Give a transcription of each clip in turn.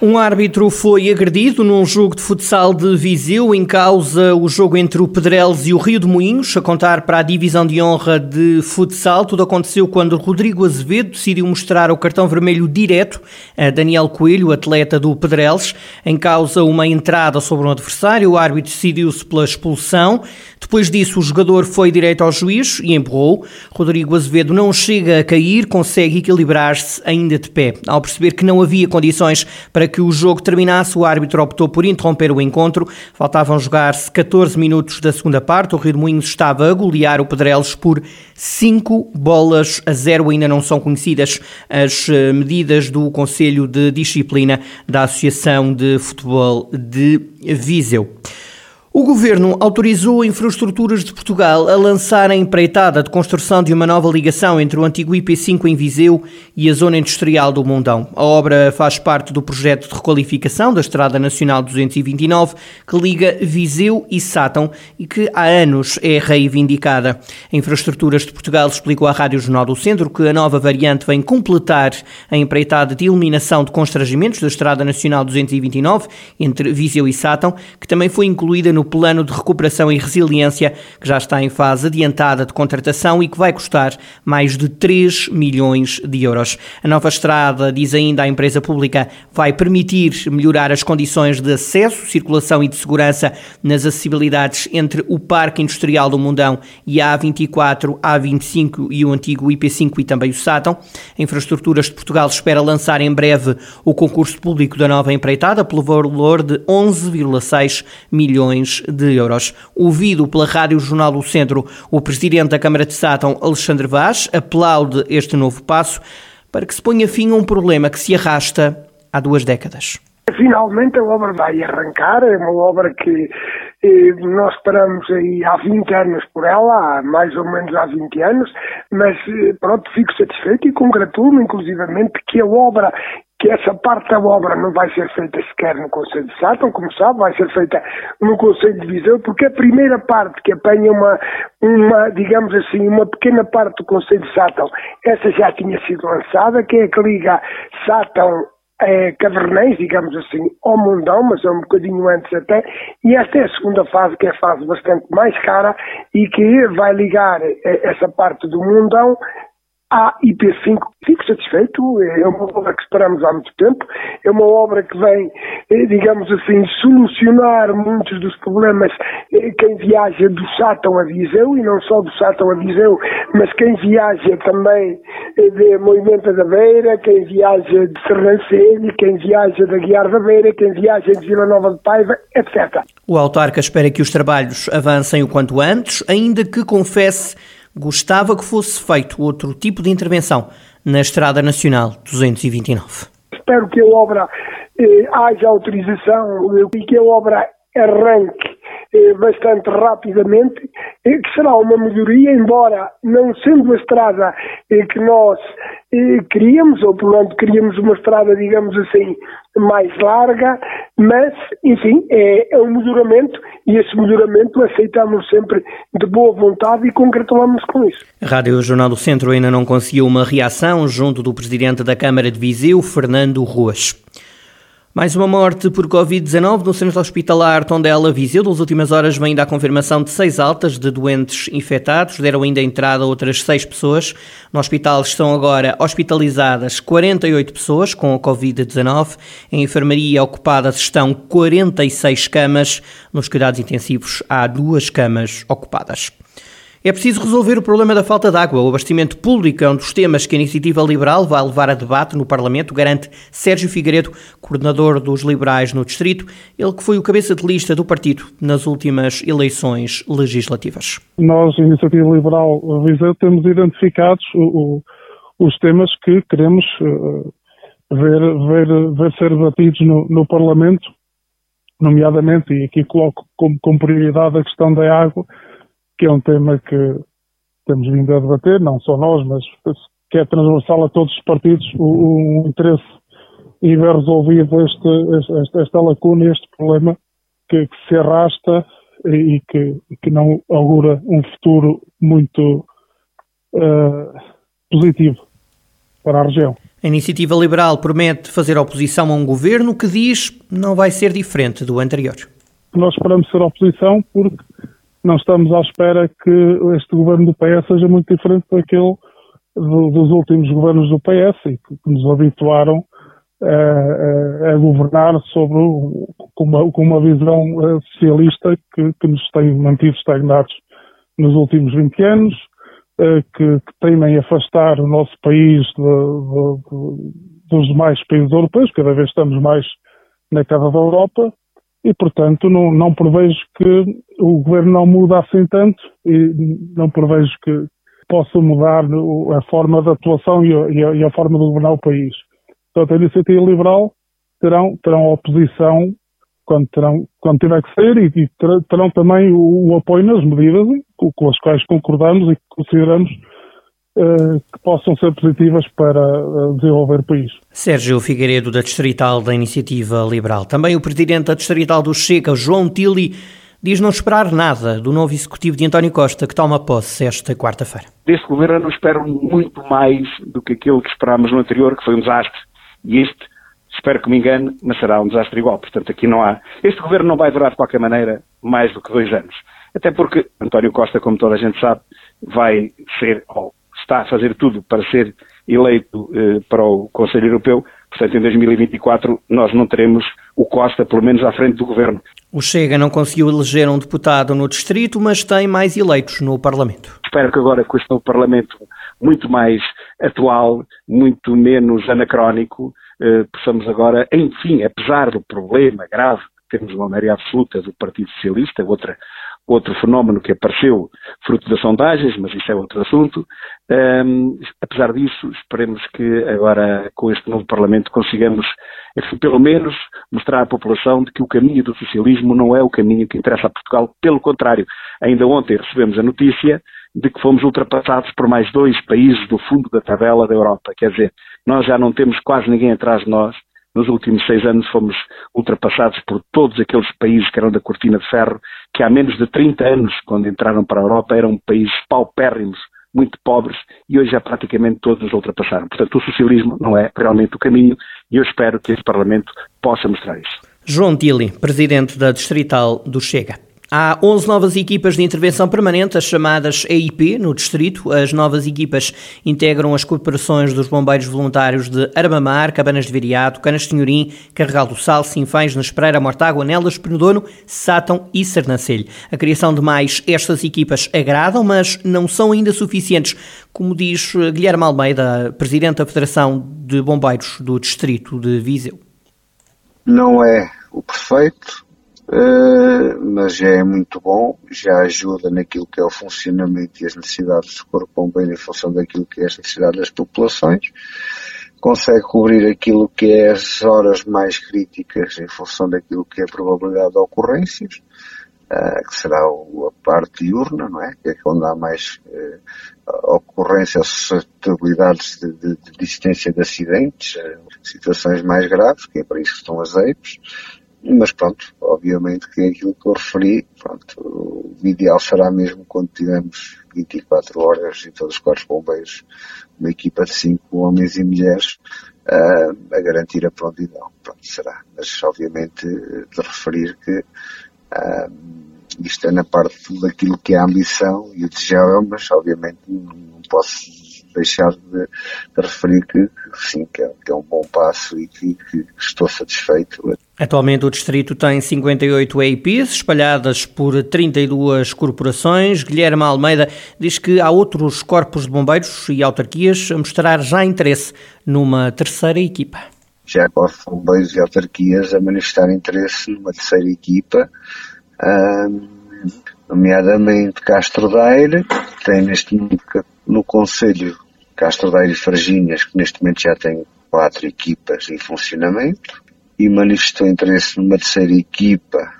Um árbitro foi agredido num jogo de futsal de Viseu, em causa o jogo entre o Pedreles e o Rio de Moinhos, a contar para a divisão de honra de futsal. Tudo aconteceu quando Rodrigo Azevedo decidiu mostrar o cartão vermelho direto a Daniel Coelho, atleta do Pedreles. Em causa uma entrada sobre um adversário, o árbitro decidiu-se pela expulsão. Depois disso, o jogador foi direto ao juiz e empurrou. Rodrigo Azevedo não chega a cair, consegue equilibrar-se ainda de pé. Ao perceber que não havia condições para que o jogo terminasse, o árbitro optou por interromper o encontro. Faltavam jogar-se 14 minutos da segunda parte. O Rio de Moinhos estava a golear o Pedrelos por 5 bolas a 0. Ainda não são conhecidas as eh, medidas do Conselho de Disciplina da Associação de Futebol de Viseu. O governo autorizou Infraestruturas de Portugal a lançar a empreitada de construção de uma nova ligação entre o antigo IP5 em Viseu e a zona industrial do Mundão. A obra faz parte do projeto de requalificação da Estrada Nacional 229, que liga Viseu e Sátão e que há anos é reivindicada. A Infraestruturas de Portugal explicou à Rádio Jornal do Centro que a nova variante vem completar a empreitada de eliminação de constrangimentos da Estrada Nacional 229 entre Viseu e Sátão, que também foi incluída no Plano de Recuperação e Resiliência, que já está em fase adiantada de contratação e que vai custar mais de 3 milhões de euros. A nova estrada, diz ainda a empresa pública, vai permitir melhorar as condições de acesso, circulação e de segurança nas acessibilidades entre o Parque Industrial do Mundão e a A24, A25 e o antigo IP5 e também o Sátão. A Infraestruturas de Portugal espera lançar em breve o concurso público da nova empreitada pelo valor de 11,6 milhões de euros. Ouvido pela Rádio Jornal do Centro, o presidente da Câmara de Sátão, Alexandre Vaz, aplaude este novo passo para que se ponha fim a um problema que se arrasta há duas décadas. Finalmente a obra vai arrancar, é uma obra que eh, nós esperamos aí há 20 anos por ela, há mais ou menos há 20 anos, mas eh, pronto, fico satisfeito e congratulo-me inclusivamente que a obra que essa parte da obra não vai ser feita sequer no Conselho de Sátão, como sabe, vai ser feita no Conselho de Viseu, porque a primeira parte que apanha uma, uma, digamos assim, uma pequena parte do Conselho de Sátão, essa já tinha sido lançada, que é a que liga Sátão é, Cavernães, digamos assim, ao Mundão, mas é um bocadinho antes até, e esta é a segunda fase, que é a fase bastante mais cara e que vai ligar eh, essa parte do Mundão à IP5. Fico satisfeito, é uma obra que esperamos há muito tempo, é uma obra que vem, eh, digamos assim, solucionar muitos dos problemas eh, quem viaja do Sátão a Viseu, e não só do Sátão a Viseu, mas quem viaja também eh, de Movimento da Beira, quem viaja de Serrancelho, quem viaja da Guiar da Beira, quem viaja de Vila Nova de Paiva, etc. O autarca espera que os trabalhos avancem o quanto antes, ainda que confesse gostava que fosse feito outro tipo de intervenção na Estrada Nacional 229. Espero que a obra eh, haja autorização e que a obra arranque eh, bastante rapidamente, eh, que será uma melhoria, embora não sendo a estrada eh, que nós queríamos, ou portanto queríamos uma estrada, digamos assim, mais larga, mas, enfim, é, é um melhoramento e esse melhoramento aceitamos sempre de boa vontade e congratulamos com isso. A Rádio Jornal do Centro ainda não conseguiu uma reação junto do Presidente da Câmara de Viseu, Fernando Ruas. Mais uma morte por Covid-19 no centro hospitalar Tondela Viseu. Das últimas horas vem ainda a confirmação de seis altas de doentes infectados. Deram ainda entrada outras seis pessoas. No hospital estão agora hospitalizadas 48 pessoas com a Covid-19. Em enfermaria ocupadas estão 46 camas. Nos cuidados intensivos há duas camas ocupadas. É preciso resolver o problema da falta de água. O abastecimento público é um dos temas que a Iniciativa Liberal vai levar a debate no Parlamento, garante Sérgio Figueiredo, coordenador dos Liberais no Distrito, ele que foi o cabeça de lista do partido nas últimas eleições legislativas. Nós, Iniciativa Liberal temos identificados o, o, os temas que queremos uh, ver, ver, ver ser debatidos no, no Parlamento, nomeadamente, e aqui coloco como, como prioridade a questão da água, que é um tema que temos vindo a debater, não só nós, mas que é transversal a todos os partidos, o, o interesse em ver resolvido este, este, esta lacuna, este problema que, que se arrasta e que, que, não augura um futuro muito uh, positivo para a região. A iniciativa liberal promete fazer oposição a um governo que diz não vai ser diferente do anterior. Nós esperamos ser oposição porque não estamos à espera que este governo do PS seja muito diferente daquele do, dos últimos governos do PS e que, que nos habituaram a, a, a governar sobre, com, uma, com uma visão eh, socialista que, que, nos tem mantido estagnados nos últimos 20 anos, eh, que, que temem afastar o nosso país de, de, de, dos demais países europeus, cada vez estamos mais na casa da Europa, e portanto não, não prevejo que o governo não muda assim tanto e não prevejo que possa mudar a forma de atuação e a, e a forma de governar o país. Portanto, a iniciativa liberal terão, terão oposição quando, terão, quando tiver que ser e, e terão também o, o, apoio nas medidas com, as quais concordamos e que consideramos uh, que possam ser positivas para uh, desenvolver o país. Sérgio Figueiredo, da Distrital da Iniciativa Liberal. Também o Presidente da Distrital do Chega, João Tili, diz não esperar nada do novo Executivo de António Costa, que toma posse esta quarta-feira. Deste governo eu não espero muito mais do que aquilo que esperámos no anterior, que foi um desastre. E este, espero que me engane, mas será um desastre igual. Portanto, aqui não há. Este governo não vai durar de qualquer maneira mais do que dois anos. Até porque António Costa, como toda a gente sabe, vai ser, ou está a fazer tudo para ser eleito eh, para o Conselho Europeu. Portanto, em 2024 nós não teremos o Costa, pelo menos à frente do governo. O Chega não conseguiu eleger um deputado no distrito, mas tem mais eleitos no Parlamento. Espero que agora com este novo Parlamento muito mais atual, muito menos anacrónico, eh, possamos agora, enfim, apesar do problema grave temos uma maioria absoluta do Partido Socialista, outra, outro fenómeno que apareceu fruto das sondagens, mas isso é outro assunto. Um, apesar disso, esperemos que agora, com este novo Parlamento, consigamos, enfim, pelo menos, mostrar à população de que o caminho do socialismo não é o caminho que interessa a Portugal. Pelo contrário, ainda ontem recebemos a notícia de que fomos ultrapassados por mais dois países do fundo da tabela da Europa. Quer dizer, nós já não temos quase ninguém atrás de nós. Nos últimos seis anos fomos ultrapassados por todos aqueles países que eram da cortina de ferro, que há menos de 30 anos, quando entraram para a Europa, eram países paupérrimos, muito pobres, e hoje já praticamente todos nos ultrapassaram. Portanto, o socialismo não é realmente o caminho, e eu espero que este Parlamento possa mostrar isso. João Tili, Presidente da Distrital do Chega. Há 11 novas equipas de intervenção permanente, as chamadas EIP, no distrito. As novas equipas integram as corporações dos bombeiros voluntários de Armamar, Cabanas de Viriato, Canas de Senhorim, Carregal do Sal, Sinfães, Nespreira, Mortágua, Nelas, Penedono, Sátão e Sernancelho. A criação de mais estas equipas agradam, mas não são ainda suficientes, como diz Guilherme Almeida, Presidente da Federação de Bombeiros do Distrito de Viseu. Não é o perfeito, Uh, mas já é muito bom, já ajuda naquilo que é o funcionamento e as necessidades do corpo bombeiro em função daquilo que é as necessidades das populações, consegue cobrir aquilo que é as horas mais críticas em função daquilo que é a probabilidade de ocorrências, uh, que será a parte diurna, não é? Que é onde há mais uh, ocorrências, suscetibilidades de, de, de, existência de acidentes, situações mais graves, que é para isso que estão as EIPs, mas pronto, obviamente que é aquilo que eu referi, pronto, o ideal será mesmo quando tivermos 24 horas e todos os corpos bombeiros, uma equipa de 5 homens e mulheres, uh, a garantir a prontidão. Pronto, será. Mas obviamente de referir que uh, isto é na parte daquilo que é a ambição e o desejável, mas obviamente não posso deixar de, de referir que, sim, que é, que é, um bom passo e que, que, estou satisfeito. Atualmente o distrito tem 58 EIPs, espalhadas por 32 corporações. Guilherme Almeida diz que há outros corpos de bombeiros e autarquias a mostrar já interesse numa terceira equipa. Já corpos de bombeiros e autarquias a manifestar interesse numa terceira equipa, nomeadamente Castro Daire, que tem neste momento no Conselho Castro Daire e Farginhas, que neste momento já tem quatro equipas em funcionamento, e manifestou interesse numa terceira equipa,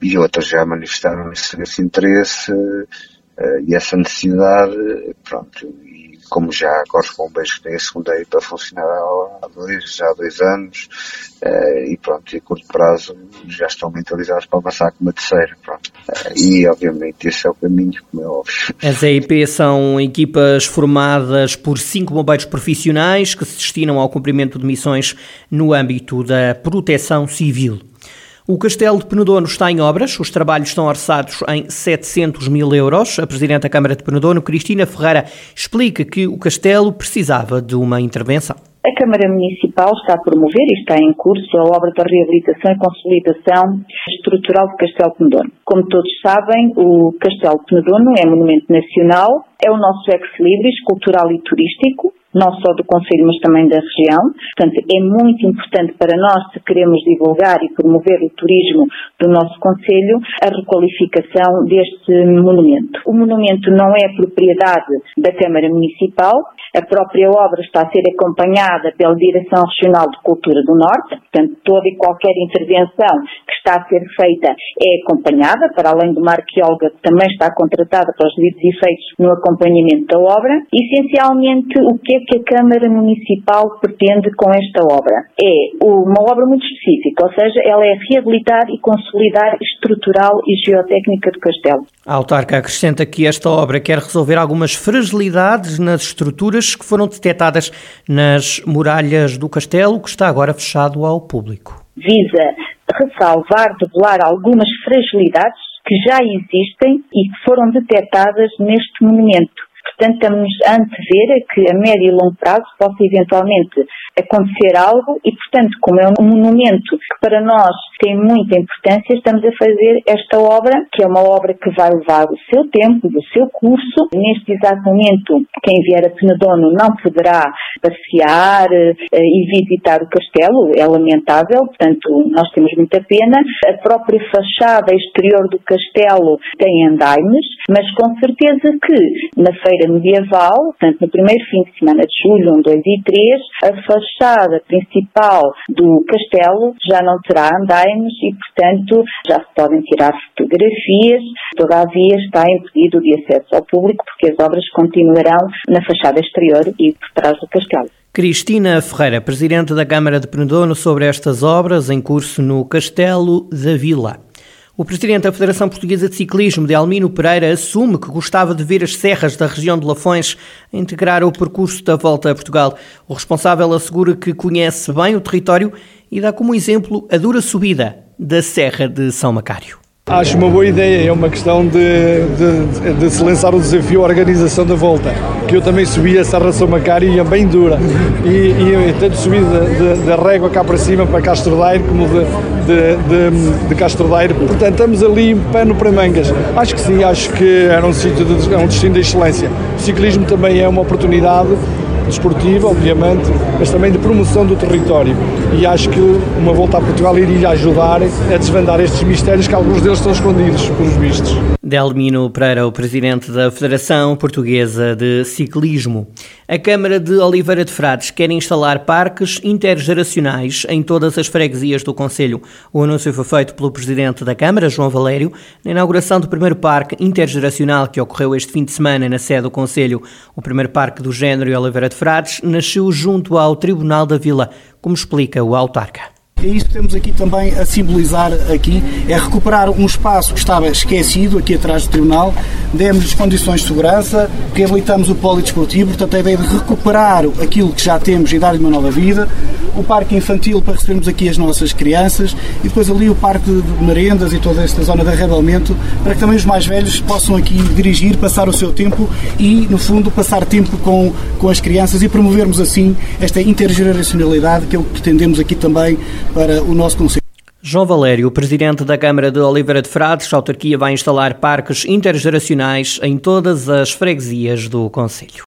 e outras já manifestaram esse, esse interesse uh, e essa necessidade, pronto, e como já tem a segunda aí para funcionar há dois, há dois anos, uh, e pronto, e a curto prazo já estão mentalizados para avançar com uma terceira, pronto. Uh, e obviamente esse é o caminho, como é óbvio. As EIP são equipas formadas por cinco bombeiros profissionais que se destinam ao cumprimento de missões no âmbito da proteção civil. O Castelo de Penedono está em obras, os trabalhos estão orçados em 700 mil euros. A Presidente da Câmara de Penedono, Cristina Ferreira, explica que o Castelo precisava de uma intervenção. A Câmara Municipal está a promover e está em curso a obra da reabilitação e consolidação estrutural do Castelo de Penedono. Como todos sabem, o Castelo de Penedono é monumento nacional, é o nosso ex-libris cultural e turístico, não só do Conselho, mas também da região. Portanto, é muito importante para nós, se queremos divulgar e promover o turismo do nosso Conselho, a requalificação deste monumento. O monumento não é propriedade da Câmara Municipal, a própria obra está a ser acompanhada pela Direção Regional de Cultura do Norte, portanto, toda e qualquer intervenção que está a ser feita é acompanhada, para além de uma arqueóloga que também está contratada para os devidos efeitos no acompanhamento da obra. Essencialmente, o que é que a Câmara Municipal pretende com esta obra? É uma obra muito específica, ou seja, ela é reabilitar e consolidar estrutural e geotécnica do castelo. A autarca acrescenta que esta obra quer resolver algumas fragilidades nas estruturas que foram detectadas nas muralhas do castelo, que está agora fechado ao público. Visa ressalvar, debelar algumas fragilidades que já existem e que foram detectadas neste monumento. Portanto, estamos a antever que a médio e longo prazo possa eventualmente acontecer algo e, portanto, como é um monumento que para nós tem muita importância, estamos a fazer esta obra, que é uma obra que vai levar o seu tempo, o seu curso. Neste exato momento, quem vier a Penedono não poderá passear eh, e visitar o castelo, é lamentável, portanto, nós temos muita pena. A própria fachada exterior do castelo tem andaimes, mas com certeza que na feira medieval, portanto, no primeiro fim de semana de julho, 1, 2 e 3, a fachada principal do castelo já não terá andaimes e, portanto, já se podem tirar fotografias. Todavia, está impedido de acesso ao público porque as obras continuarão na fachada exterior e por trás do castelo. Cristina Ferreira, Presidente da Câmara de Penedono, sobre estas obras em curso no Castelo da Vila. O presidente da Federação Portuguesa de Ciclismo, de Almino Pereira, assume que gostava de ver as serras da região de Lafões integrar o percurso da volta a Portugal. O responsável assegura que conhece bem o território e dá como exemplo a dura subida da Serra de São Macário. Acho uma boa ideia, é uma questão de, de, de, se lançar o desafio à organização da volta, que eu também subi a Serra São Macário e é bem dura, e, e tanto subi da régua cá para cima, para Castro Daire, como de, de, de, Castro Daire, portanto estamos ali pano para mangas. Acho que sim, acho que era um sítio, de, é um destino de excelência. O ciclismo também é uma oportunidade desportiva, obviamente, mas também de promoção do território. E acho que uma volta a Portugal iria ajudar a desvendar estes mistérios que alguns deles estão escondidos, pelos vistos. Delmino Pereira, o presidente da Federação Portuguesa de Ciclismo. A Câmara de Oliveira de Frades quer instalar parques intergeracionais em todas as freguesias do Conselho. O anúncio foi feito pelo presidente da Câmara, João Valério, na inauguração do primeiro parque intergeracional que ocorreu este fim de semana na sede do Conselho. O primeiro parque do género em Oliveira de Frades nasceu junto ao Tribunal da Vila, como explica o autarca. É isso que temos aqui também a simbolizar aqui, é recuperar um espaço que estava esquecido aqui atrás do Tribunal, demos-lhes condições de segurança, reabilitamos o polidesportivo, portanto a ideia de recuperar aquilo que já temos e dar-lhe uma nova vida, o parque infantil para recebermos aqui as nossas crianças e depois ali o parque de merendas e toda esta zona de arrebamento para que também os mais velhos possam aqui dirigir, passar o seu tempo e, no fundo, passar tempo com, com as crianças e promovermos assim esta intergeracionalidade que é o que pretendemos aqui também para o nosso Conselho. João Valério, presidente da Câmara de Oliveira de Frades, a autarquia vai instalar parques intergeracionais em todas as freguesias do Conselho.